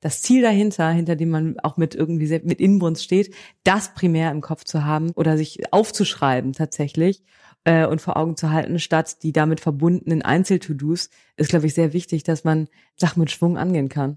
das Ziel dahinter, hinter dem man auch mit irgendwie sehr, mit Inbrunst steht, das primär im Kopf zu haben oder sich aufzuschreiben tatsächlich äh, und vor Augen zu halten, statt die damit verbundenen Einzel-To-Dos, ist, glaube ich, sehr wichtig, dass man Sachen mit Schwung angehen kann.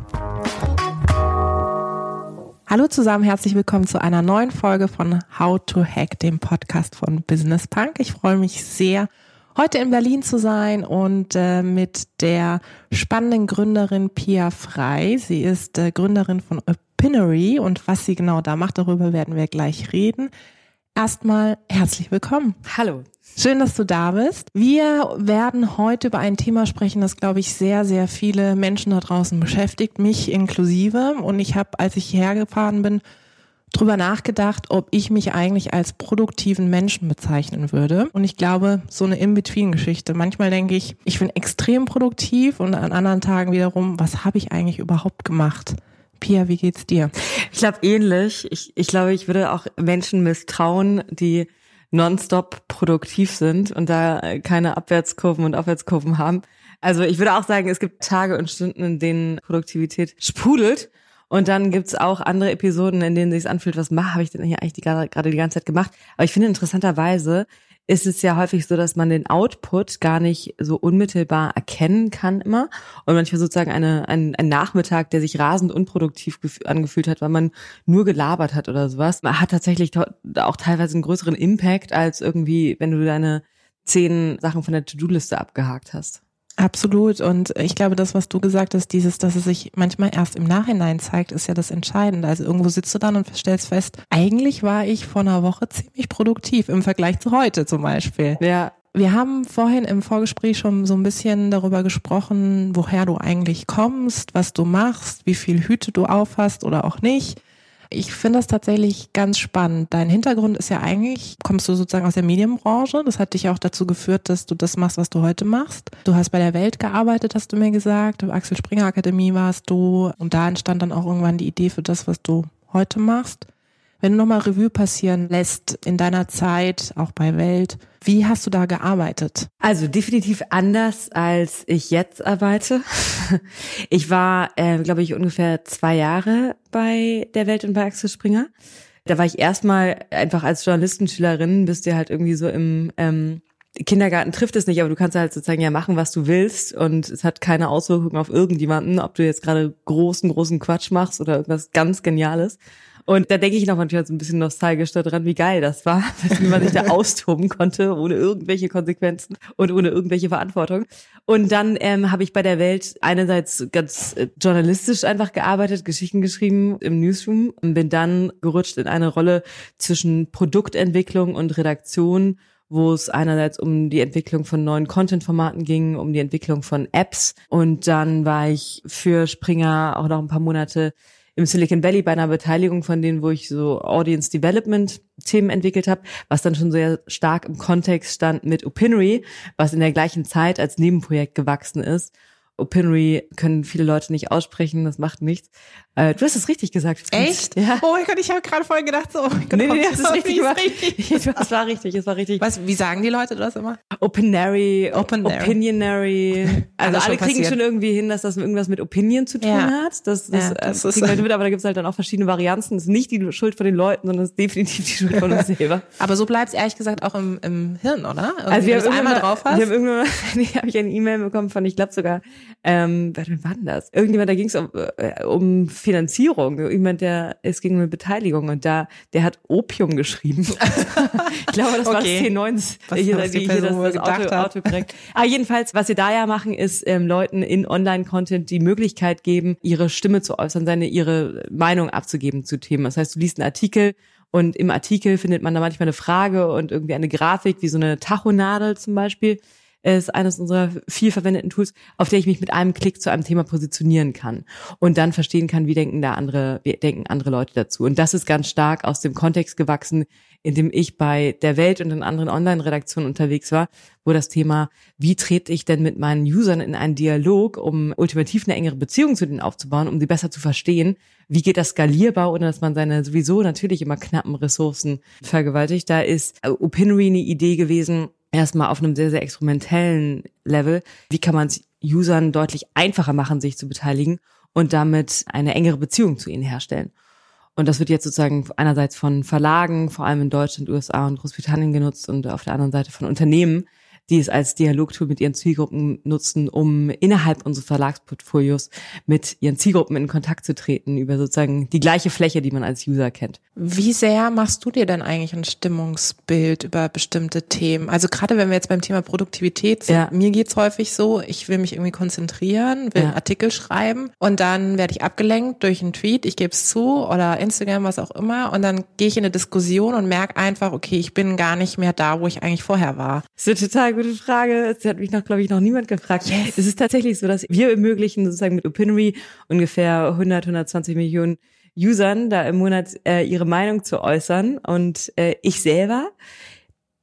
Hallo zusammen, herzlich willkommen zu einer neuen Folge von How to Hack, dem Podcast von Business Punk. Ich freue mich sehr, heute in Berlin zu sein und äh, mit der spannenden Gründerin Pia Frei. Sie ist äh, Gründerin von Opinory und was sie genau da macht, darüber werden wir gleich reden. Erstmal herzlich willkommen. Hallo. Schön, dass du da bist. Wir werden heute über ein Thema sprechen, das, glaube ich, sehr, sehr viele Menschen da draußen beschäftigt, mich inklusive. Und ich habe, als ich hierher gefahren bin, drüber nachgedacht, ob ich mich eigentlich als produktiven Menschen bezeichnen würde. Und ich glaube, so eine In-Between-Geschichte. Manchmal denke ich, ich bin extrem produktiv und an anderen Tagen wiederum, was habe ich eigentlich überhaupt gemacht? Pia, wie geht's dir? Ich glaube ähnlich. Ich, ich glaube, ich würde auch Menschen misstrauen, die nonstop produktiv sind und da keine Abwärtskurven und Aufwärtskurven haben. Also ich würde auch sagen, es gibt Tage und Stunden, in denen Produktivität sprudelt. Und dann gibt's auch andere Episoden, in denen sich anfühlt, was mache, ich denn hier eigentlich gerade die ganze Zeit gemacht. Aber ich finde interessanterweise ist es ja häufig so, dass man den Output gar nicht so unmittelbar erkennen kann immer. Und manchmal sozusagen eine, ein, ein Nachmittag, der sich rasend unproduktiv angefühlt hat, weil man nur gelabert hat oder sowas, man hat tatsächlich auch teilweise einen größeren Impact als irgendwie, wenn du deine zehn Sachen von der To-Do-Liste abgehakt hast. Absolut. Und ich glaube, das, was du gesagt hast, dieses, dass es sich manchmal erst im Nachhinein zeigt, ist ja das Entscheidende. Also irgendwo sitzt du dann und stellst fest, eigentlich war ich vor einer Woche ziemlich produktiv im Vergleich zu heute zum Beispiel. Ja. Wir haben vorhin im Vorgespräch schon so ein bisschen darüber gesprochen, woher du eigentlich kommst, was du machst, wie viel Hüte du aufhast oder auch nicht. Ich finde das tatsächlich ganz spannend. Dein Hintergrund ist ja eigentlich, kommst du sozusagen aus der Medienbranche. Das hat dich auch dazu geführt, dass du das machst, was du heute machst. Du hast bei der Welt gearbeitet, hast du mir gesagt. Axel Springer Akademie warst du. Und da entstand dann auch irgendwann die Idee für das, was du heute machst. Wenn du nochmal Revue passieren lässt in deiner Zeit, auch bei Welt, wie hast du da gearbeitet? Also definitiv anders, als ich jetzt arbeite. Ich war, äh, glaube ich, ungefähr zwei Jahre bei der Welt und bei Axel Springer. Da war ich erstmal einfach als Journalistenschülerin, bist du halt irgendwie so im ähm, Kindergarten trifft es nicht, aber du kannst halt sozusagen ja machen, was du willst und es hat keine Auswirkungen auf irgendjemanden, ob du jetzt gerade großen, großen Quatsch machst oder irgendwas ganz Geniales. Und da denke ich noch manchmal so ein bisschen nostalgisch daran, wie geil das war, wie man sich da austoben konnte, ohne irgendwelche Konsequenzen und ohne irgendwelche Verantwortung. Und dann ähm, habe ich bei der Welt einerseits ganz äh, journalistisch einfach gearbeitet, Geschichten geschrieben im Newsroom und bin dann gerutscht in eine Rolle zwischen Produktentwicklung und Redaktion wo es einerseits um die Entwicklung von neuen Content-Formaten ging, um die Entwicklung von Apps. Und dann war ich für Springer auch noch ein paar Monate im Silicon Valley bei einer Beteiligung von denen, wo ich so Audience Development Themen entwickelt habe, was dann schon sehr stark im Kontext stand mit Opinory, was in der gleichen Zeit als Nebenprojekt gewachsen ist Opinory können viele Leute nicht aussprechen, das macht nichts. Äh, du hast es richtig gesagt. Echt? Ja. Oh mein Gott, ich habe gerade vorhin gedacht, so, oh mein Gott, nee, nee, das ist richtig, war, richtig. Es war richtig, es war richtig. Was, wie sagen die Leute das immer? Opinary, Opinary. Opinionary. Also alle kriegen passiert. schon irgendwie hin, dass das irgendwas mit Opinion zu tun ja. hat. Das, das, ja, das äh, kriegen Leute mit, aber da gibt es halt dann auch verschiedene Varianten. Das ist nicht die Schuld von den Leuten, sondern es ist definitiv die Schuld von uns selber. aber so bleibt es ehrlich gesagt auch im, im Hirn, oder? Irgendwie, also wir haben einmal drauf hast. Wir haben irgendwann, nee, habe ich eine E-Mail bekommen von, ich glaube sogar, ähm, wer war denn das? Irgendjemand, da ging es um, äh, um Finanzierung. Jemand, der, es ging um eine Beteiligung und da, der hat Opium geschrieben. ich glaube, das okay. war das T9, was, hier, was hier das, das Auto, Auto korrekt. Aber jedenfalls, was wir da ja machen, ist ähm, Leuten in Online-Content die Möglichkeit geben, ihre Stimme zu äußern, seine, ihre Meinung abzugeben zu Themen. Das heißt, du liest einen Artikel und im Artikel findet man da manchmal eine Frage und irgendwie eine Grafik, wie so eine Tachonadel zum Beispiel ist eines unserer viel verwendeten Tools, auf der ich mich mit einem Klick zu einem Thema positionieren kann und dann verstehen kann, wie denken da andere, wie denken andere Leute dazu. Und das ist ganz stark aus dem Kontext gewachsen, in dem ich bei der Welt und in anderen Online-Redaktionen unterwegs war, wo das Thema, wie trete ich denn mit meinen Usern in einen Dialog, um ultimativ eine engere Beziehung zu denen aufzubauen, um sie besser zu verstehen, wie geht das skalierbar, ohne dass man seine sowieso natürlich immer knappen Ressourcen vergewaltigt. Da ist Opinory eine Idee gewesen, erstmal auf einem sehr, sehr experimentellen Level. Wie kann man es Usern deutlich einfacher machen, sich zu beteiligen und damit eine engere Beziehung zu ihnen herstellen? Und das wird jetzt sozusagen einerseits von Verlagen, vor allem in Deutschland, USA und Großbritannien genutzt und auf der anderen Seite von Unternehmen, die es als Dialogtool mit ihren Zielgruppen nutzen, um innerhalb unseres Verlagsportfolios mit ihren Zielgruppen in Kontakt zu treten über sozusagen die gleiche Fläche, die man als User kennt. Wie sehr machst du dir denn eigentlich ein Stimmungsbild über bestimmte Themen? Also gerade wenn wir jetzt beim Thema Produktivität sind, ja. mir geht's häufig so, ich will mich irgendwie konzentrieren, will ja. Artikel schreiben und dann werde ich abgelenkt durch einen Tweet, ich gebe es zu oder Instagram, was auch immer und dann gehe ich in eine Diskussion und merke einfach, okay, ich bin gar nicht mehr da, wo ich eigentlich vorher war. Das ist eine total gute Frage. Das hat mich noch, glaube ich, noch niemand gefragt. Yes. Es ist tatsächlich so, dass wir ermöglichen sozusagen mit Opinory ungefähr 100, 120 Millionen Usern da im Monat äh, ihre Meinung zu äußern. Und äh, ich selber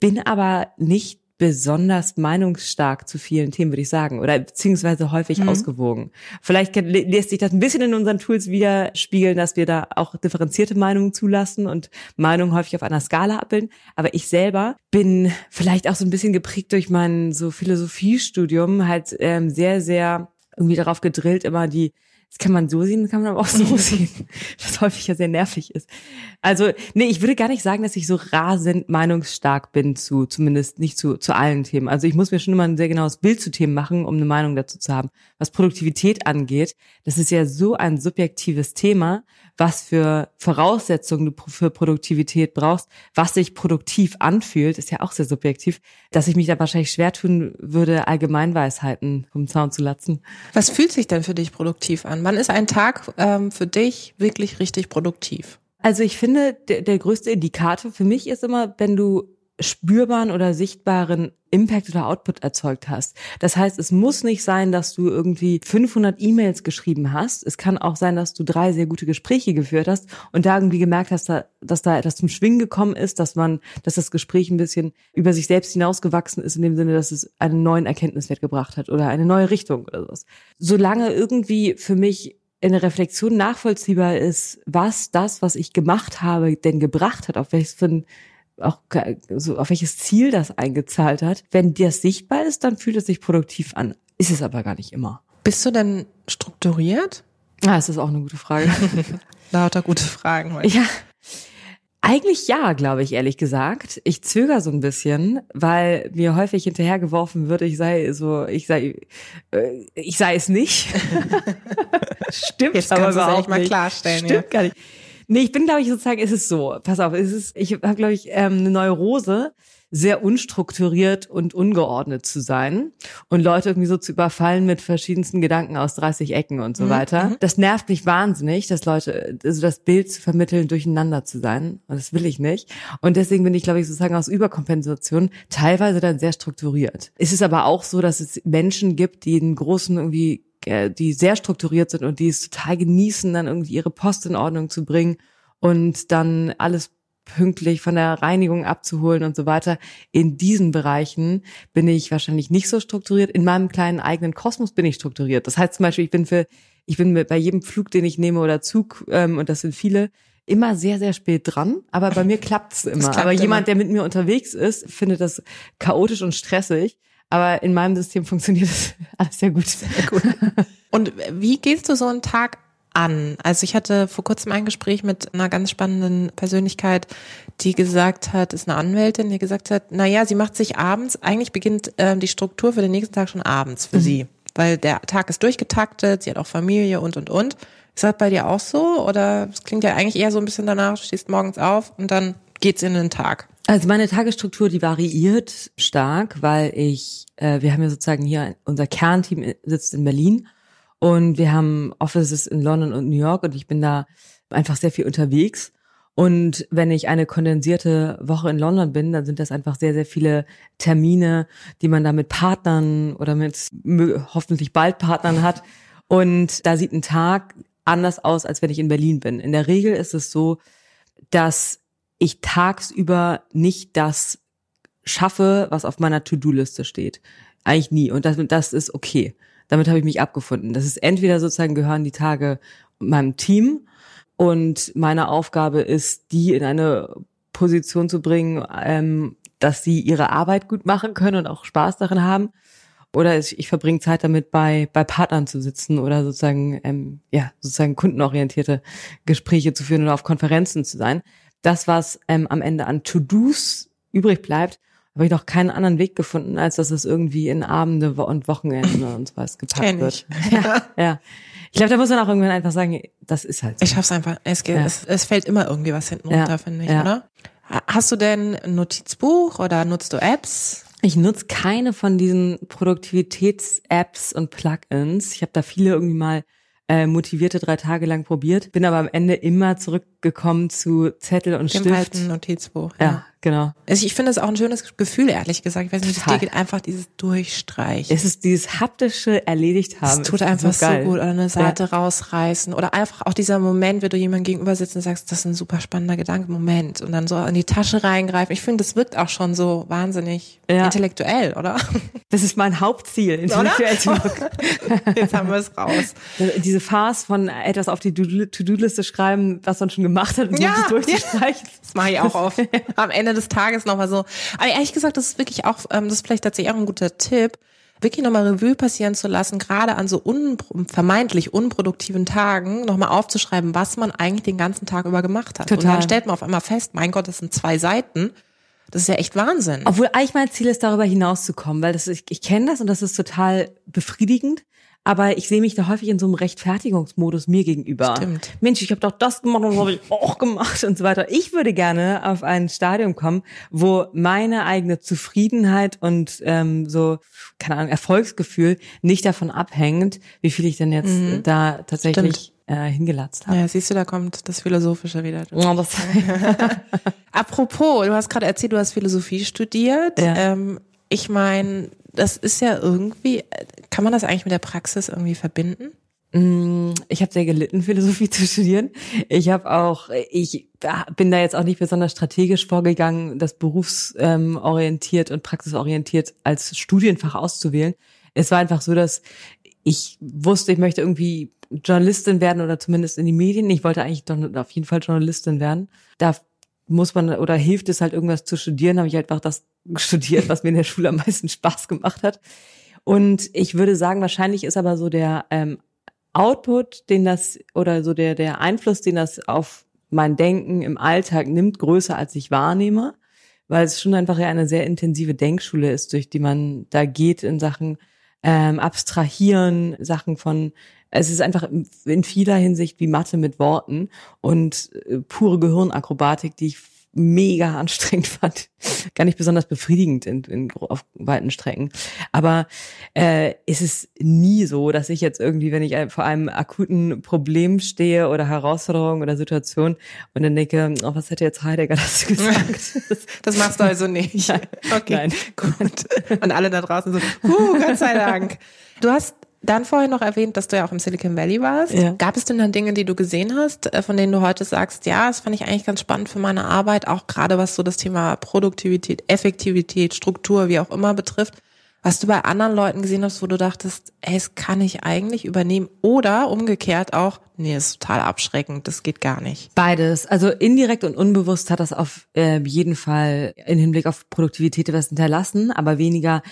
bin aber nicht besonders meinungsstark zu vielen Themen, würde ich sagen, oder beziehungsweise häufig mhm. ausgewogen. Vielleicht lässt sich das ein bisschen in unseren Tools widerspiegeln, dass wir da auch differenzierte Meinungen zulassen und Meinungen häufig auf einer Skala abbilden. Aber ich selber bin vielleicht auch so ein bisschen geprägt durch mein so Philosophiestudium halt ähm, sehr, sehr irgendwie darauf gedrillt, immer die das kann man so sehen, das kann man aber auch so sehen, was häufig ja sehr nervig ist. Also, nee, ich würde gar nicht sagen, dass ich so rasend meinungsstark bin zu, zumindest nicht zu, zu allen Themen. Also ich muss mir schon immer ein sehr genaues Bild zu Themen machen, um eine Meinung dazu zu haben. Was Produktivität angeht, das ist ja so ein subjektives Thema, was für Voraussetzungen du für Produktivität brauchst, was sich produktiv anfühlt, ist ja auch sehr subjektiv, dass ich mich da wahrscheinlich schwer tun würde, Allgemeinweisheiten vom Zaun zu latzen. Was fühlt sich denn für dich produktiv an? Wann ist ein Tag ähm, für dich wirklich richtig produktiv? Also ich finde, der, der größte Indikator für mich ist immer, wenn du spürbaren oder sichtbaren Impact oder Output erzeugt hast. Das heißt, es muss nicht sein, dass du irgendwie 500 E-Mails geschrieben hast. Es kann auch sein, dass du drei sehr gute Gespräche geführt hast und da irgendwie gemerkt hast, dass da etwas zum Schwingen gekommen ist, dass man, dass das Gespräch ein bisschen über sich selbst hinausgewachsen ist in dem Sinne, dass es einen neuen Erkenntniswert gebracht hat oder eine neue Richtung oder sowas. Solange irgendwie für mich in der Reflexion nachvollziehbar ist, was das, was ich gemacht habe, denn gebracht hat, auf welches für ein auch so auf welches Ziel das eingezahlt hat. Wenn das sichtbar ist, dann fühlt es sich produktiv an. Ist es aber gar nicht immer. Bist du denn strukturiert? Ah, das ist auch eine gute Frage. Lauter gute Fragen heute. Ja. Eigentlich ja, glaube ich, ehrlich gesagt. Ich zögere so ein bisschen, weil mir häufig hinterhergeworfen wird, ich sei so, ich sei, äh, ich sei es nicht. Stimmt, Jetzt aber kannst du es mal klarstellen. Stimmt ja. gar nicht. Nee, ich bin, glaube ich, sozusagen, ist es so. Pass auf, ist es, ich habe, glaube ich, ähm, eine Neurose, sehr unstrukturiert und ungeordnet zu sein und Leute irgendwie so zu überfallen mit verschiedensten Gedanken aus 30 Ecken und so mhm. weiter. Mhm. Das nervt mich wahnsinnig, dass Leute, also das Bild zu vermitteln, durcheinander zu sein. Und das will ich nicht. Und deswegen bin ich, glaube ich, sozusagen aus Überkompensation teilweise dann sehr strukturiert. Es ist aber auch so, dass es Menschen gibt, die einen großen irgendwie äh, die sehr strukturiert sind und die es total genießen, dann irgendwie ihre Post in Ordnung zu bringen und dann alles pünktlich von der Reinigung abzuholen und so weiter. In diesen Bereichen bin ich wahrscheinlich nicht so strukturiert. In meinem kleinen eigenen Kosmos bin ich strukturiert. Das heißt zum Beispiel, ich bin für, ich bin bei jedem Flug, den ich nehme oder Zug, ähm, und das sind viele, immer sehr, sehr spät dran, aber bei mir klappt's immer. Klappt aber jemand, immer. der mit mir unterwegs ist, findet das chaotisch und stressig. Aber in meinem System funktioniert das alles sehr gut. Sehr gut. Und wie gehst du so einen Tag an? Also ich hatte vor kurzem ein Gespräch mit einer ganz spannenden Persönlichkeit, die gesagt hat, ist eine Anwältin, die gesagt hat, na ja, sie macht sich abends, eigentlich beginnt äh, die Struktur für den nächsten Tag schon abends für mhm. sie, weil der Tag ist durchgetaktet, sie hat auch Familie und und und. Ist das bei dir auch so oder es klingt ja eigentlich eher so ein bisschen danach, du stehst morgens auf und dann geht's in den Tag? Also meine Tagesstruktur, die variiert stark, weil ich, äh, wir haben ja sozusagen hier, unser Kernteam sitzt in Berlin und wir haben Offices in London und New York und ich bin da einfach sehr viel unterwegs. Und wenn ich eine kondensierte Woche in London bin, dann sind das einfach sehr, sehr viele Termine, die man da mit Partnern oder mit hoffentlich bald Partnern hat. Und da sieht ein Tag anders aus, als wenn ich in Berlin bin. In der Regel ist es so, dass ich tagsüber nicht das schaffe, was auf meiner To-Do-Liste steht. Eigentlich nie. Und das, das ist okay. Damit habe ich mich abgefunden. Das ist entweder sozusagen gehören die Tage meinem Team und meine Aufgabe ist, die in eine Position zu bringen, ähm, dass sie ihre Arbeit gut machen können und auch Spaß darin haben. Oder ich, ich verbringe Zeit damit, bei, bei Partnern zu sitzen oder sozusagen, ähm, ja, sozusagen kundenorientierte Gespräche zu führen oder auf Konferenzen zu sein. Das, was ähm, am Ende an To-Dos übrig bleibt, habe ich noch keinen anderen Weg gefunden, als dass es irgendwie in Abende und Wochenende und so was gepackt Kenn wird. Ja, ja. Ich glaube, da muss man auch irgendwann einfach sagen, das ist halt so. Ich schaff's einfach. Es, geht, ja. es, es fällt immer irgendwie was hinten runter, ja. finde ich, ja. oder? Hast du denn ein Notizbuch oder nutzt du Apps? Ich nutze keine von diesen Produktivitäts-Apps und Plugins. Ich habe da viele irgendwie mal äh, motivierte drei Tage lang probiert, bin aber am Ende immer zurückgekommen zu Zettel und Dem Stift. Alten Notizbuch. Ja, ja genau. Also ich finde es auch ein schönes Gefühl, ehrlich gesagt. Ich weiß nicht, wie es dir geht, einfach dieses Durchstreichen. Es ist dieses haptische erledigt haben. Es tut einfach so, so, gut. Oder eine Seite ja. rausreißen. Oder einfach auch dieser Moment, wenn du jemandem gegenüber sitzt und sagst, das ist ein super spannender Gedanke, Moment. Und dann so in die Tasche reingreifen. Ich finde, das wirkt auch schon so wahnsinnig ja. intellektuell, oder? Das ist mein Hauptziel, intellektuell zu. Jetzt haben wir es raus. Diese Farce von etwas auf die To-Do-Liste schreiben, was man schon gemacht hat und ja, so durchzustreichen. Das mache ich auch oft. Am Ende des Tages nochmal so. Aber ehrlich gesagt, das ist wirklich auch, ähm, das ist vielleicht tatsächlich auch ein guter Tipp, wirklich nochmal Revue passieren zu lassen, gerade an so un vermeintlich unproduktiven Tagen, nochmal aufzuschreiben, was man eigentlich den ganzen Tag über gemacht hat. Total. Und dann stellt man auf einmal fest, mein Gott, das sind zwei Seiten. Das ist ja echt Wahnsinn. Obwohl eigentlich mein Ziel ist, darüber hinauszukommen, weil das, ich, ich kenne das und das ist total befriedigend aber ich sehe mich da häufig in so einem Rechtfertigungsmodus mir gegenüber. Stimmt. Mensch, ich habe doch das gemacht und das habe ich auch gemacht und so weiter. Ich würde gerne auf ein Stadium kommen, wo meine eigene Zufriedenheit und ähm, so, keine Ahnung, Erfolgsgefühl nicht davon abhängt, wie viel ich denn jetzt mhm. da tatsächlich äh, hingelatzt habe. Ja, siehst du, da kommt das Philosophische wieder. Ja, das Apropos, du hast gerade erzählt, du hast Philosophie studiert. Ja. Ähm, ich meine, das ist ja irgendwie, kann man das eigentlich mit der Praxis irgendwie verbinden? Mm, ich habe sehr gelitten, Philosophie zu studieren. Ich habe auch, ich bin da jetzt auch nicht besonders strategisch vorgegangen, das berufsorientiert und praxisorientiert als Studienfach auszuwählen. Es war einfach so, dass ich wusste, ich möchte irgendwie Journalistin werden oder zumindest in die Medien. Ich wollte eigentlich auf jeden Fall Journalistin werden. Da muss man oder hilft es halt irgendwas zu studieren, habe ich halt einfach das studiert, was mir in der Schule am meisten Spaß gemacht hat. Und ich würde sagen, wahrscheinlich ist aber so der ähm, Output, den das oder so der der Einfluss, den das auf mein Denken im Alltag nimmt, größer als ich wahrnehme, weil es schon einfach ja eine sehr intensive Denkschule ist, durch die man da geht in Sachen ähm, Abstrahieren, Sachen von es ist einfach in vieler Hinsicht wie Mathe mit Worten und äh, pure Gehirnakrobatik, die ich mega anstrengend fand. Gar nicht besonders befriedigend in, in, auf weiten Strecken. Aber äh, ist es nie so, dass ich jetzt irgendwie, wenn ich vor einem akuten Problem stehe oder Herausforderung oder Situation und dann denke, oh, was hätte jetzt Heidegger dazu gesagt? Das machst du also nicht. Nein. Okay, Nein. gut. Und alle da draußen so, uh, Gott sei Dank. Du hast dann vorhin noch erwähnt, dass du ja auch im Silicon Valley warst. Ja. Gab es denn dann Dinge, die du gesehen hast, äh, von denen du heute sagst, ja, das fand ich eigentlich ganz spannend für meine Arbeit, auch gerade was so das Thema Produktivität, Effektivität, Struktur, wie auch immer betrifft, was du bei anderen Leuten gesehen hast, wo du dachtest, ey, das kann ich eigentlich übernehmen oder umgekehrt auch, nee, ist total abschreckend, das geht gar nicht. Beides, also indirekt und unbewusst hat das auf äh, jeden Fall in Hinblick auf Produktivität was hinterlassen, aber weniger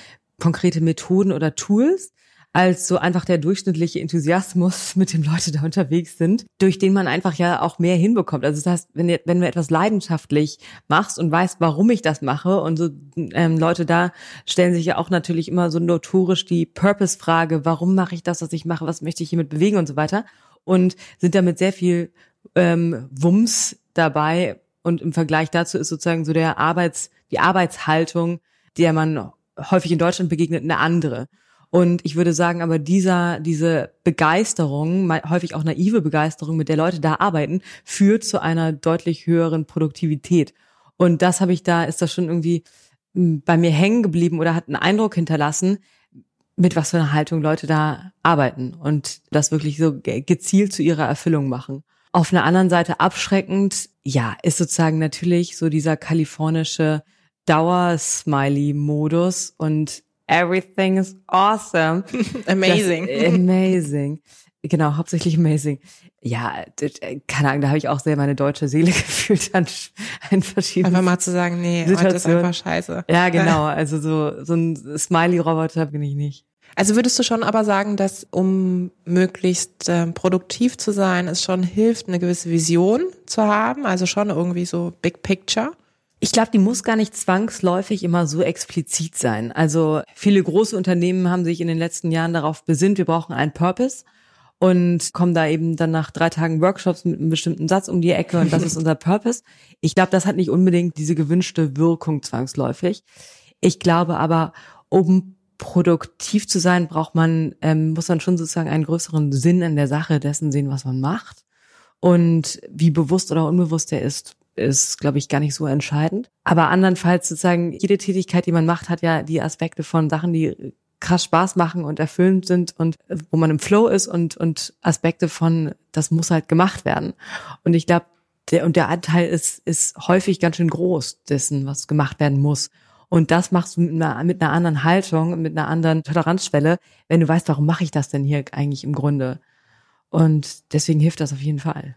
konkrete Methoden oder Tools als so einfach der durchschnittliche Enthusiasmus, mit dem Leute da unterwegs sind, durch den man einfach ja auch mehr hinbekommt. Also das heißt, wenn, wenn du etwas leidenschaftlich machst und weißt, warum ich das mache und so ähm, Leute da stellen sich ja auch natürlich immer so notorisch die Purpose-Frage, warum mache ich das, was ich mache, was möchte ich hiermit bewegen und so weiter und sind damit sehr viel ähm, Wumms dabei und im Vergleich dazu ist sozusagen so der Arbeits, die Arbeitshaltung, der man häufig in Deutschland begegnet, eine andere. Und ich würde sagen, aber dieser, diese Begeisterung, häufig auch naive Begeisterung, mit der Leute da arbeiten, führt zu einer deutlich höheren Produktivität. Und das habe ich da, ist das schon irgendwie hm, bei mir hängen geblieben oder hat einen Eindruck hinterlassen, mit was für einer Haltung Leute da arbeiten und das wirklich so gezielt zu ihrer Erfüllung machen. Auf einer anderen Seite abschreckend, ja, ist sozusagen natürlich so dieser kalifornische Dauer-Smiley-Modus und everything is awesome. amazing. Das, amazing. Genau, hauptsächlich amazing. Ja, keine Ahnung, da habe ich auch sehr meine deutsche Seele gefühlt an, an verschiedenen Einfach mal zu sagen, nee, Situationen. heute ist einfach scheiße. Ja, genau. Also so, so ein Smiley-Roboter bin ich nicht. Also würdest du schon aber sagen, dass um möglichst äh, produktiv zu sein, es schon hilft, eine gewisse Vision zu haben? Also schon irgendwie so Big Picture? Ich glaube, die muss gar nicht zwangsläufig immer so explizit sein. Also viele große Unternehmen haben sich in den letzten Jahren darauf besinnt, wir brauchen einen Purpose und kommen da eben dann nach drei Tagen Workshops mit einem bestimmten Satz um die Ecke und das ist unser Purpose. Ich glaube, das hat nicht unbedingt diese gewünschte Wirkung zwangsläufig. Ich glaube aber, um produktiv zu sein, braucht man, ähm, muss man schon sozusagen einen größeren Sinn in der Sache dessen sehen, was man macht. Und wie bewusst oder unbewusst er ist, ist, glaube ich, gar nicht so entscheidend. Aber andernfalls sozusagen, jede Tätigkeit, die man macht, hat ja die Aspekte von Sachen, die krass Spaß machen und erfüllend sind und wo man im Flow ist und, und Aspekte von, das muss halt gemacht werden. Und ich glaube, der, und der Anteil ist, ist häufig ganz schön groß dessen, was gemacht werden muss. Und das machst du mit einer, mit einer anderen Haltung, mit einer anderen Toleranzschwelle, wenn du weißt, warum mache ich das denn hier eigentlich im Grunde? Und deswegen hilft das auf jeden Fall.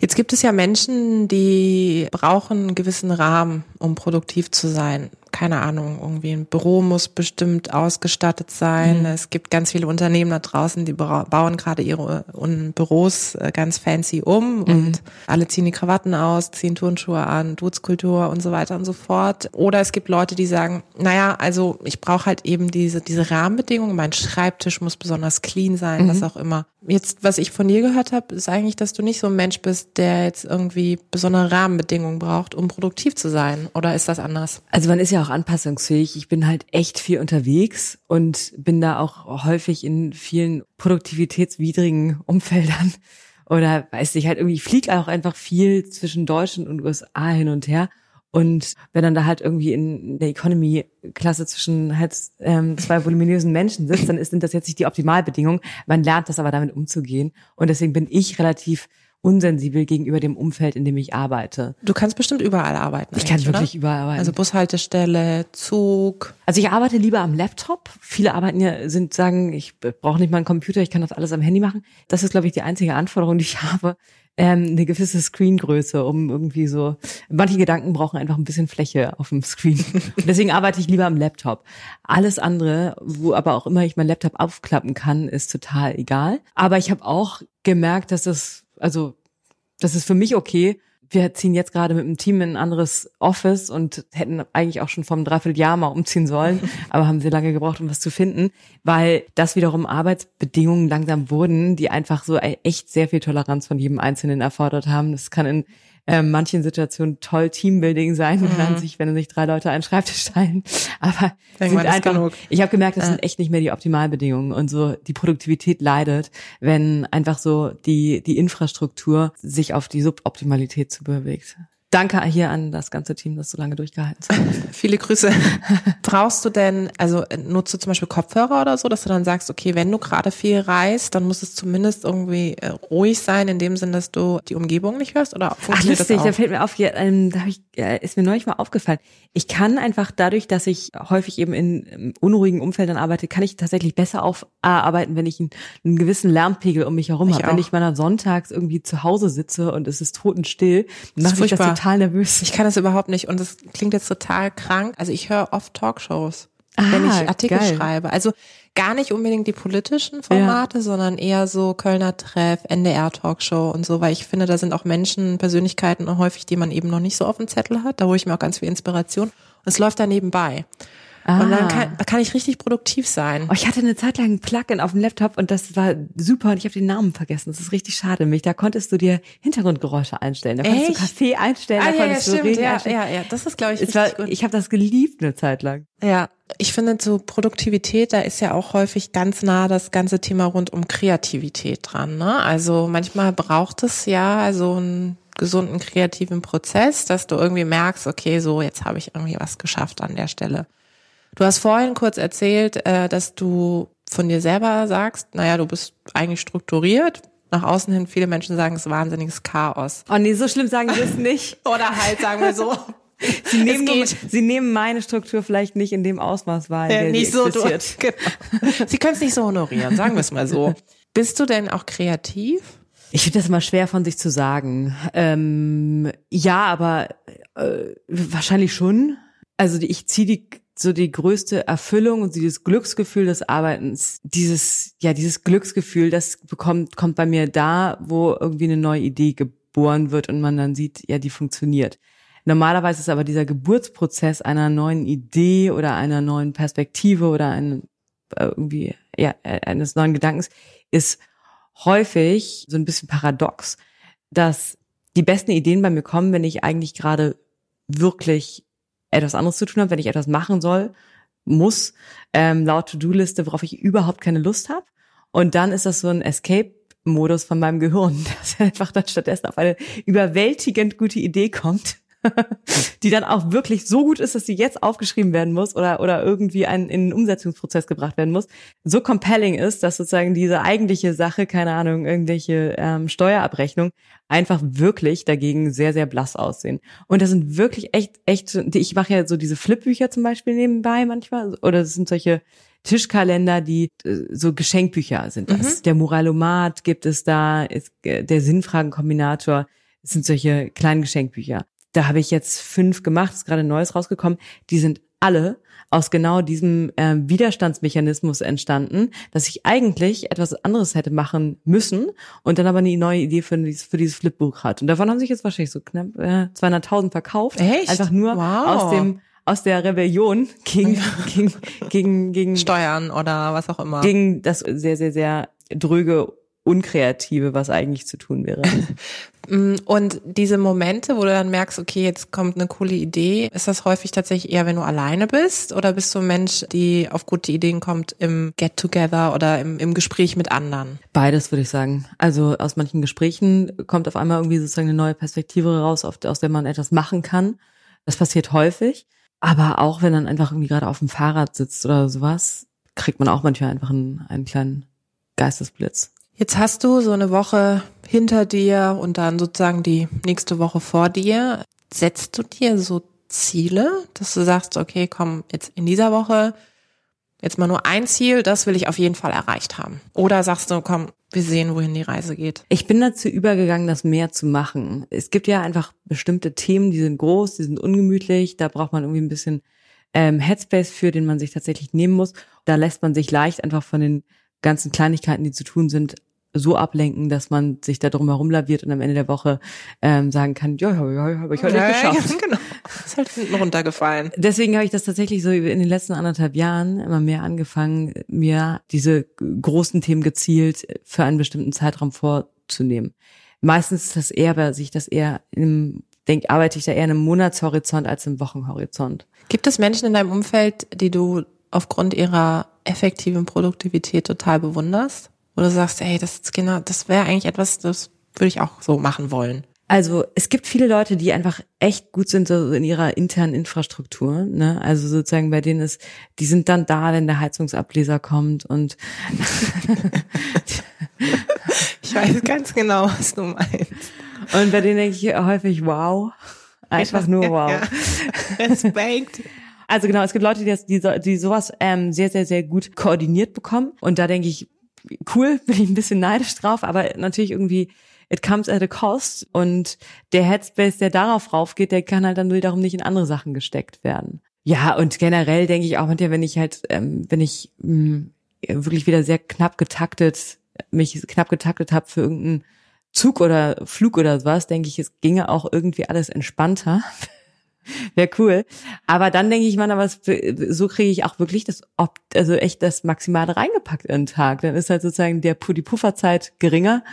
Jetzt gibt es ja Menschen, die brauchen einen gewissen Rahmen, um produktiv zu sein keine Ahnung, irgendwie ein Büro muss bestimmt ausgestattet sein. Mhm. Es gibt ganz viele Unternehmen da draußen, die bauen gerade ihre Büros äh, ganz fancy um mhm. und alle ziehen die Krawatten aus, ziehen Turnschuhe an, Duzkultur und so weiter und so fort. Oder es gibt Leute, die sagen, naja, also ich brauche halt eben diese, diese Rahmenbedingungen. Mein Schreibtisch muss besonders clean sein, mhm. was auch immer. Jetzt, was ich von dir gehört habe, ist eigentlich, dass du nicht so ein Mensch bist, der jetzt irgendwie besondere Rahmenbedingungen braucht, um produktiv zu sein. Oder ist das anders? Also man ist ja auch anpassungsfähig. Ich bin halt echt viel unterwegs und bin da auch häufig in vielen produktivitätswidrigen Umfeldern. Oder weiß ich halt irgendwie, ich fliege auch einfach viel zwischen Deutschland und USA hin und her. Und wenn dann da halt irgendwie in der Economy-Klasse zwischen halt ähm, zwei voluminösen Menschen sitzt, dann sind das jetzt nicht die Optimalbedingungen. Man lernt das aber damit umzugehen. Und deswegen bin ich relativ unsensibel gegenüber dem Umfeld, in dem ich arbeite. Du kannst bestimmt überall arbeiten. Ich kann wirklich oder? überall arbeiten. Also Bushaltestelle, Zug. Also ich arbeite lieber am Laptop. Viele arbeiten ja, sind sagen, ich brauche nicht mal einen Computer, ich kann das alles am Handy machen. Das ist, glaube ich, die einzige Anforderung, die ich habe. Ähm, eine gewisse Screengröße, um irgendwie so. Manche Gedanken brauchen einfach ein bisschen Fläche auf dem Screen. Deswegen arbeite ich lieber am Laptop. Alles andere, wo aber auch immer ich meinen Laptop aufklappen kann, ist total egal. Aber ich habe auch gemerkt, dass es also das ist für mich okay. Wir ziehen jetzt gerade mit dem Team in ein anderes Office und hätten eigentlich auch schon vom Dreivierteljahr mal umziehen sollen, aber haben sehr lange gebraucht, um was zu finden, weil das wiederum Arbeitsbedingungen langsam wurden, die einfach so echt sehr viel Toleranz von jedem Einzelnen erfordert haben. Das kann in äh, manchen Situationen toll Teambuilding sein, mhm. wenn sich, wenn sich drei Leute einen Schreibtisch teilen. Aber sind einfach, genug. ich habe gemerkt, das ja. sind echt nicht mehr die Optimalbedingungen und so die Produktivität leidet, wenn einfach so die die Infrastruktur sich auf die Suboptimalität zu bewegt. Danke hier an das ganze Team, das so lange durchgehalten hat. Viele Grüße. Brauchst du denn, also nutzt du zum Beispiel Kopfhörer oder so, dass du dann sagst, okay, wenn du gerade viel reist, dann muss es zumindest irgendwie äh, ruhig sein, in dem Sinn, dass du die Umgebung nicht hörst? Oder funktioniert Ach, lustig, das auch? da fällt mir auf, ja, ähm, da hab ich, äh, ist mir neulich mal aufgefallen. Ich kann einfach dadurch, dass ich häufig eben in ähm, unruhigen Umfeldern arbeite, kann ich tatsächlich besser aufarbeiten, wenn ich einen, einen gewissen Lärmpegel um mich herum habe. Wenn ich mal sonntags irgendwie zu Hause sitze und es ist totenstill, dann mache ich das total nervös. Ich kann das überhaupt nicht und das klingt jetzt total krank. Also ich höre oft Talkshows, ah, wenn ich Artikel geil. schreibe. Also gar nicht unbedingt die politischen Formate, ja. sondern eher so Kölner Treff, NDR Talkshow und so, weil ich finde, da sind auch Menschen, Persönlichkeiten häufig, die man eben noch nicht so auf dem Zettel hat. Da hole ich mir auch ganz viel Inspiration. Und es läuft da nebenbei. Ah. Und dann kann, kann ich richtig produktiv sein. Oh, ich hatte eine Zeit lang ein Plugin auf dem Laptop und das war super und ich habe den Namen vergessen. Das ist richtig schade mich. Da konntest du dir Hintergrundgeräusche einstellen. Da konntest Echt? du Kaffee einstellen, ah, da konntest ja, ja, du Regen ja, einstellen. Ja, ja, das ist glaube ich es war, gut. Ich habe das geliebt eine Zeit lang. Ja, ich finde so Produktivität, da ist ja auch häufig ganz nah das ganze Thema rund um Kreativität dran. Ne? Also manchmal braucht es ja so einen gesunden kreativen Prozess, dass du irgendwie merkst, okay, so jetzt habe ich irgendwie was geschafft an der Stelle. Du hast vorhin kurz erzählt, äh, dass du von dir selber sagst, naja, du bist eigentlich strukturiert. Nach außen hin, viele Menschen sagen, es ist wahnsinniges Chaos. Oh nee, so schlimm sagen sie es nicht. Oder halt, sagen wir so. Sie nehmen, nur, sie nehmen meine Struktur vielleicht nicht in dem Ausmaß wahr, ja, nicht so du, genau. Sie können es nicht so honorieren, sagen wir es mal so. Bist du denn auch kreativ? Ich finde das immer schwer von sich zu sagen. Ähm, ja, aber äh, wahrscheinlich schon. Also ich ziehe die so die größte Erfüllung und dieses Glücksgefühl des Arbeitens, dieses, ja, dieses Glücksgefühl, das bekommt, kommt bei mir da, wo irgendwie eine neue Idee geboren wird und man dann sieht, ja, die funktioniert. Normalerweise ist aber dieser Geburtsprozess einer neuen Idee oder einer neuen Perspektive oder ein, äh, irgendwie, ja, äh, eines neuen Gedankens ist häufig so ein bisschen paradox, dass die besten Ideen bei mir kommen, wenn ich eigentlich gerade wirklich etwas anderes zu tun habe, wenn ich etwas machen soll, muss, ähm, laut To-Do-Liste, worauf ich überhaupt keine Lust habe. Und dann ist das so ein Escape-Modus von meinem Gehirn, dass einfach dann stattdessen auf eine überwältigend gute Idee kommt die dann auch wirklich so gut ist, dass sie jetzt aufgeschrieben werden muss oder, oder irgendwie ein, in einen Umsetzungsprozess gebracht werden muss, so compelling ist, dass sozusagen diese eigentliche Sache, keine Ahnung, irgendwelche ähm, Steuerabrechnung, einfach wirklich dagegen sehr, sehr blass aussehen. Und das sind wirklich echt, echt, ich mache ja so diese Flipbücher zum Beispiel nebenbei manchmal, oder das sind solche Tischkalender, die äh, so Geschenkbücher sind das. Mhm. Der Moralomat gibt es da, ist, äh, der Sinnfragenkombinator, es sind solche kleinen Geschenkbücher. Da habe ich jetzt fünf gemacht, ist gerade ein neues rausgekommen. Die sind alle aus genau diesem äh, Widerstandsmechanismus entstanden, dass ich eigentlich etwas anderes hätte machen müssen und dann aber eine neue Idee für dieses, für dieses Flipbook hat. Und davon haben sich jetzt wahrscheinlich so knapp äh, 200.000 verkauft. Echt? Einfach nur wow. aus dem aus der Rebellion gegen, gegen, gegen, gegen Steuern oder was auch immer. Gegen das sehr, sehr, sehr dröge Unkreative, was eigentlich zu tun wäre. Mm, und diese Momente, wo du dann merkst, okay, jetzt kommt eine coole Idee, ist das häufig tatsächlich eher, wenn du alleine bist? Oder bist du ein Mensch, die auf gute Ideen kommt im Get-Together oder im, im Gespräch mit anderen? Beides würde ich sagen. Also aus manchen Gesprächen kommt auf einmal irgendwie sozusagen eine neue Perspektive raus, aus der man etwas machen kann. Das passiert häufig. Aber auch wenn dann einfach irgendwie gerade auf dem Fahrrad sitzt oder sowas, kriegt man auch manchmal einfach einen, einen kleinen Geistesblitz. Jetzt hast du so eine Woche hinter dir und dann sozusagen die nächste Woche vor dir. Setzt du dir so Ziele, dass du sagst, okay, komm, jetzt in dieser Woche jetzt mal nur ein Ziel, das will ich auf jeden Fall erreicht haben. Oder sagst du, komm, wir sehen, wohin die Reise geht. Ich bin dazu übergegangen, das mehr zu machen. Es gibt ja einfach bestimmte Themen, die sind groß, die sind ungemütlich, da braucht man irgendwie ein bisschen ähm, Headspace für, den man sich tatsächlich nehmen muss. Da lässt man sich leicht einfach von den ganzen Kleinigkeiten, die zu tun sind, so ablenken, dass man sich da drum herum laviert und am Ende der Woche ähm, sagen kann, ja, ja, ja, habe ich heute ja, geschafft. Ja, genau. Ist halt hinten runtergefallen. Deswegen habe ich das tatsächlich so in den letzten anderthalb Jahren immer mehr angefangen, mir diese großen Themen gezielt für einen bestimmten Zeitraum vorzunehmen. Meistens ist das eher, weil sich das eher im denk, arbeite ich da eher in einem Monatshorizont als im Wochenhorizont. Gibt es Menschen in deinem Umfeld, die du aufgrund ihrer effektiven Produktivität total bewunderst? Wo du sagst, ey, das ist genau, das wäre eigentlich etwas, das würde ich auch so machen wollen. Also es gibt viele Leute, die einfach echt gut sind so in ihrer internen Infrastruktur. Ne? Also sozusagen bei denen ist, die sind dann da, wenn der Heizungsableser kommt und ich weiß ganz genau, was du meinst. Und bei denen denke ich häufig, wow, einfach nur wow. Ja. Respekt. Also genau, es gibt Leute, die, das, die, die sowas ähm, sehr, sehr, sehr gut koordiniert bekommen. Und da denke ich, cool, bin ich ein bisschen neidisch drauf, aber natürlich irgendwie it comes at a cost und der Headspace, der darauf raufgeht, der kann halt dann wiederum nicht in andere Sachen gesteckt werden. Ja, und generell denke ich auch mit dir, wenn ich halt, ähm, wenn ich mh, hm, wirklich wieder sehr knapp getaktet, mich knapp getaktet habe für irgendeinen Zug oder Flug oder sowas, denke ich, es ginge auch irgendwie alles entspannter, Wäre cool. Aber dann denke ich, aber so kriege ich auch wirklich das, also echt das Maximale reingepackt in den Tag. Dann ist halt sozusagen der die Pufferzeit geringer,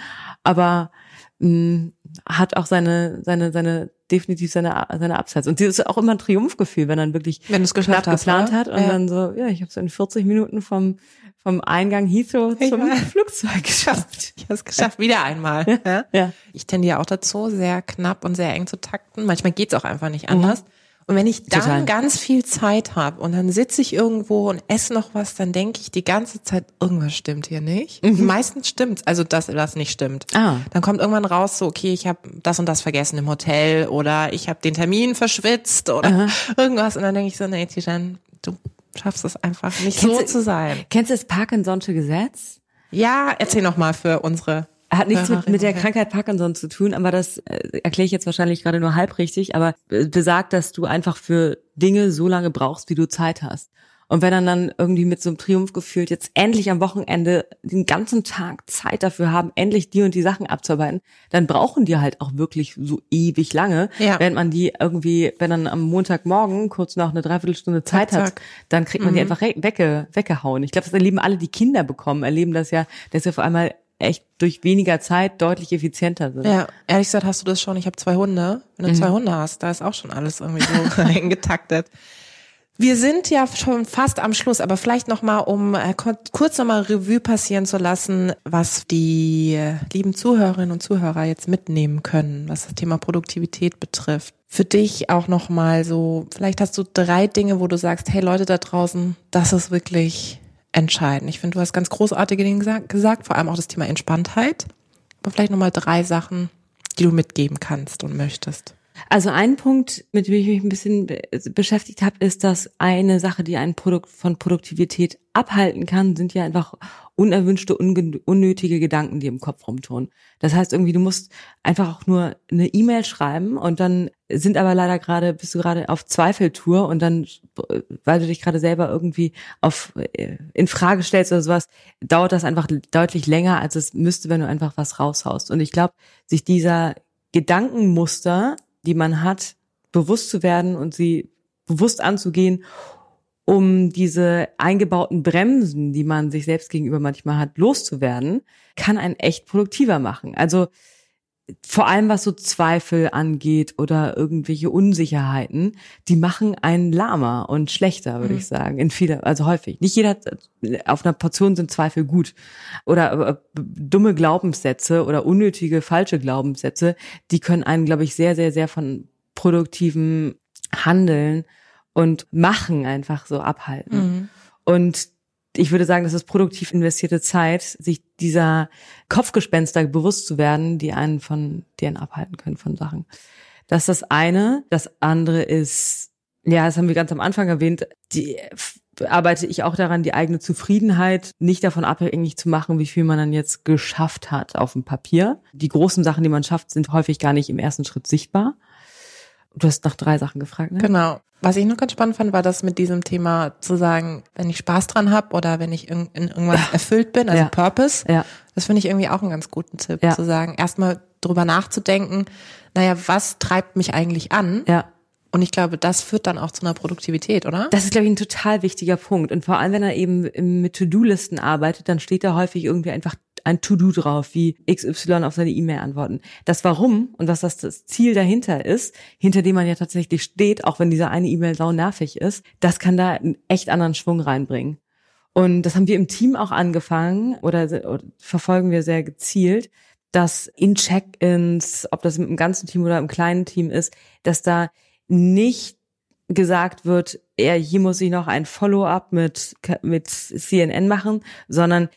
aber mh, mm, hat auch seine seine seine definitiv seine seine Abseits. Und das ist auch immer ein Triumphgefühl, wenn dann wirklich wenn es geschafft hast, geplant hat und ja. dann so, ja, ich habe es in 40 Minuten vom vom Eingang Heathrow zum ja. Flugzeug geschafft. Ich habe es geschafft, wieder einmal. Ja. ja. Ich tendiere auch dazu, sehr knapp und sehr eng zu takten. Manchmal geht's auch einfach nicht anders. Mhm. Und wenn ich dann Total. ganz viel Zeit habe und dann sitze ich irgendwo und esse noch was, dann denke ich die ganze Zeit, irgendwas stimmt hier nicht. Mhm. Meistens stimmt's, also dass das nicht stimmt. Ah. Dann kommt irgendwann raus, so okay, ich habe das und das vergessen im Hotel oder ich habe den Termin verschwitzt oder Aha. irgendwas. Und dann denke ich so, nee, Tijan, du schaffst es einfach nicht kennst so du, zu sein. Kennst du das Parkinson'sche Gesetz? Ja, erzähl noch mal für unsere hat nichts mit, mit der Krankheit Parkinson zu tun, aber das äh, erkläre ich jetzt wahrscheinlich gerade nur halb richtig, aber äh, besagt, dass du einfach für Dinge so lange brauchst, wie du Zeit hast. Und wenn dann dann irgendwie mit so einem Triumph gefühlt jetzt endlich am Wochenende den ganzen Tag Zeit dafür haben, endlich die und die Sachen abzuarbeiten, dann brauchen die halt auch wirklich so ewig lange. Ja. Wenn man die irgendwie, wenn dann am Montagmorgen kurz noch eine Dreiviertelstunde Zeit zack, hat, dann kriegt man mhm. die einfach wegge, weggehauen. Ich glaube, das erleben alle, die Kinder bekommen, erleben das ja, dass ja vor einmal echt durch weniger Zeit deutlich effizienter sind. Ja, ehrlich gesagt hast du das schon. Ich habe zwei Hunde. Wenn du mhm. zwei Hunde hast, da ist auch schon alles irgendwie so eingetaktet. Wir sind ja schon fast am Schluss, aber vielleicht noch mal, um äh, kurz noch mal Revue passieren zu lassen, was die äh, lieben Zuhörerinnen und Zuhörer jetzt mitnehmen können, was das Thema Produktivität betrifft. Für dich auch noch mal so, vielleicht hast du drei Dinge, wo du sagst, hey Leute da draußen, das ist wirklich entscheiden. Ich finde, du hast ganz großartige Dinge gesagt, vor allem auch das Thema Entspanntheit. Aber vielleicht nochmal drei Sachen, die du mitgeben kannst und möchtest. Also ein Punkt, mit dem ich mich ein bisschen beschäftigt habe, ist, dass eine Sache, die ein Produkt von Produktivität abhalten kann, sind ja einfach unerwünschte, unnötige Gedanken, die im Kopf rumtun. Das heißt irgendwie, du musst einfach auch nur eine E-Mail schreiben und dann sind aber leider gerade, bist du gerade auf Zweifeltour und dann, weil du dich gerade selber irgendwie auf, äh, in Frage stellst oder sowas, dauert das einfach deutlich länger, als es müsste, wenn du einfach was raushaust. Und ich glaube, sich dieser Gedankenmuster die man hat, bewusst zu werden und sie bewusst anzugehen, um diese eingebauten Bremsen, die man sich selbst gegenüber manchmal hat, loszuwerden, kann einen echt produktiver machen. Also vor allem was so Zweifel angeht oder irgendwelche Unsicherheiten, die machen einen lahmer und schlechter, würde mhm. ich sagen. In viele, also häufig. Nicht jeder, auf einer Portion sind Zweifel gut. Oder äh, dumme Glaubenssätze oder unnötige falsche Glaubenssätze, die können einen, glaube ich, sehr, sehr, sehr von produktivem Handeln und Machen einfach so abhalten. Mhm. Und ich würde sagen, das ist produktiv investierte Zeit, sich dieser Kopfgespenster bewusst zu werden, die einen von, die einen abhalten können von Sachen. Das ist das eine. Das andere ist, ja, das haben wir ganz am Anfang erwähnt, die arbeite ich auch daran, die eigene Zufriedenheit nicht davon abhängig zu machen, wie viel man dann jetzt geschafft hat auf dem Papier. Die großen Sachen, die man schafft, sind häufig gar nicht im ersten Schritt sichtbar. Du hast nach drei Sachen gefragt, ne? Genau. Was ich noch ganz spannend fand, war das mit diesem Thema zu sagen, wenn ich Spaß dran habe oder wenn ich in, in irgendwas ja. erfüllt bin, also ja. Purpose. Ja. Das finde ich irgendwie auch einen ganz guten Tipp, ja. zu sagen, erstmal drüber nachzudenken, naja, was treibt mich eigentlich an? Ja. Und ich glaube, das führt dann auch zu einer Produktivität, oder? Das ist, glaube ich, ein total wichtiger Punkt. Und vor allem, wenn er eben mit To-Do-Listen arbeitet, dann steht da häufig irgendwie einfach ein To-Do drauf, wie XY auf seine E-Mail antworten. Das Warum und was das, das Ziel dahinter ist, hinter dem man ja tatsächlich steht, auch wenn diese eine E-Mail sau nervig ist, das kann da einen echt anderen Schwung reinbringen. Und das haben wir im Team auch angefangen oder, oder verfolgen wir sehr gezielt, dass in Check-ins, ob das im ganzen Team oder im kleinen Team ist, dass da nicht gesagt wird, ja, hier muss ich noch ein Follow-up mit, mit CNN machen, sondern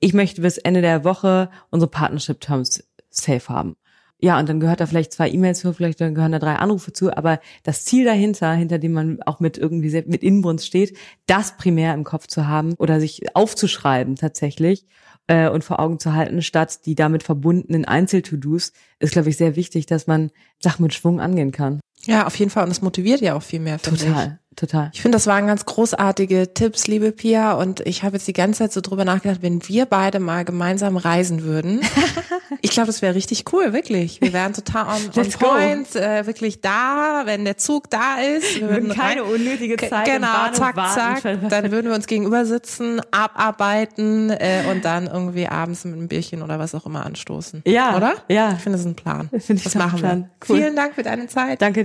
ich möchte bis Ende der Woche unsere Partnership Terms safe haben. Ja, und dann gehört da vielleicht zwei E-Mails zu, vielleicht dann gehören da drei Anrufe zu, aber das Ziel dahinter, hinter dem man auch mit irgendwie mit Inbrunst steht, das primär im Kopf zu haben oder sich aufzuschreiben tatsächlich äh, und vor Augen zu halten, statt die damit verbundenen Einzel-To-Dos, ist, glaube ich, sehr wichtig, dass man Sachen mit Schwung angehen kann. Ja, auf jeden Fall. Und es motiviert ja auch viel mehr. Total, total. Ich finde, das waren ganz großartige Tipps, liebe Pia. Und ich habe jetzt die ganze Zeit so drüber nachgedacht, wenn wir beide mal gemeinsam reisen würden. ich glaube, das wäre richtig cool, wirklich. Wir wären total on, on point, äh, wirklich da, wenn der Zug da ist. Wir würden keine rein, unnötige Zeit Genau, zack, zack. Dann würden wir uns gegenüber sitzen, abarbeiten äh, und dann irgendwie abends mit einem Bierchen oder was auch immer anstoßen. Ja. Oder? Ja. Ich finde, das ist ein Plan. Finde ich das machen Plan. wir. Cool. Vielen Dank für deine Zeit. Danke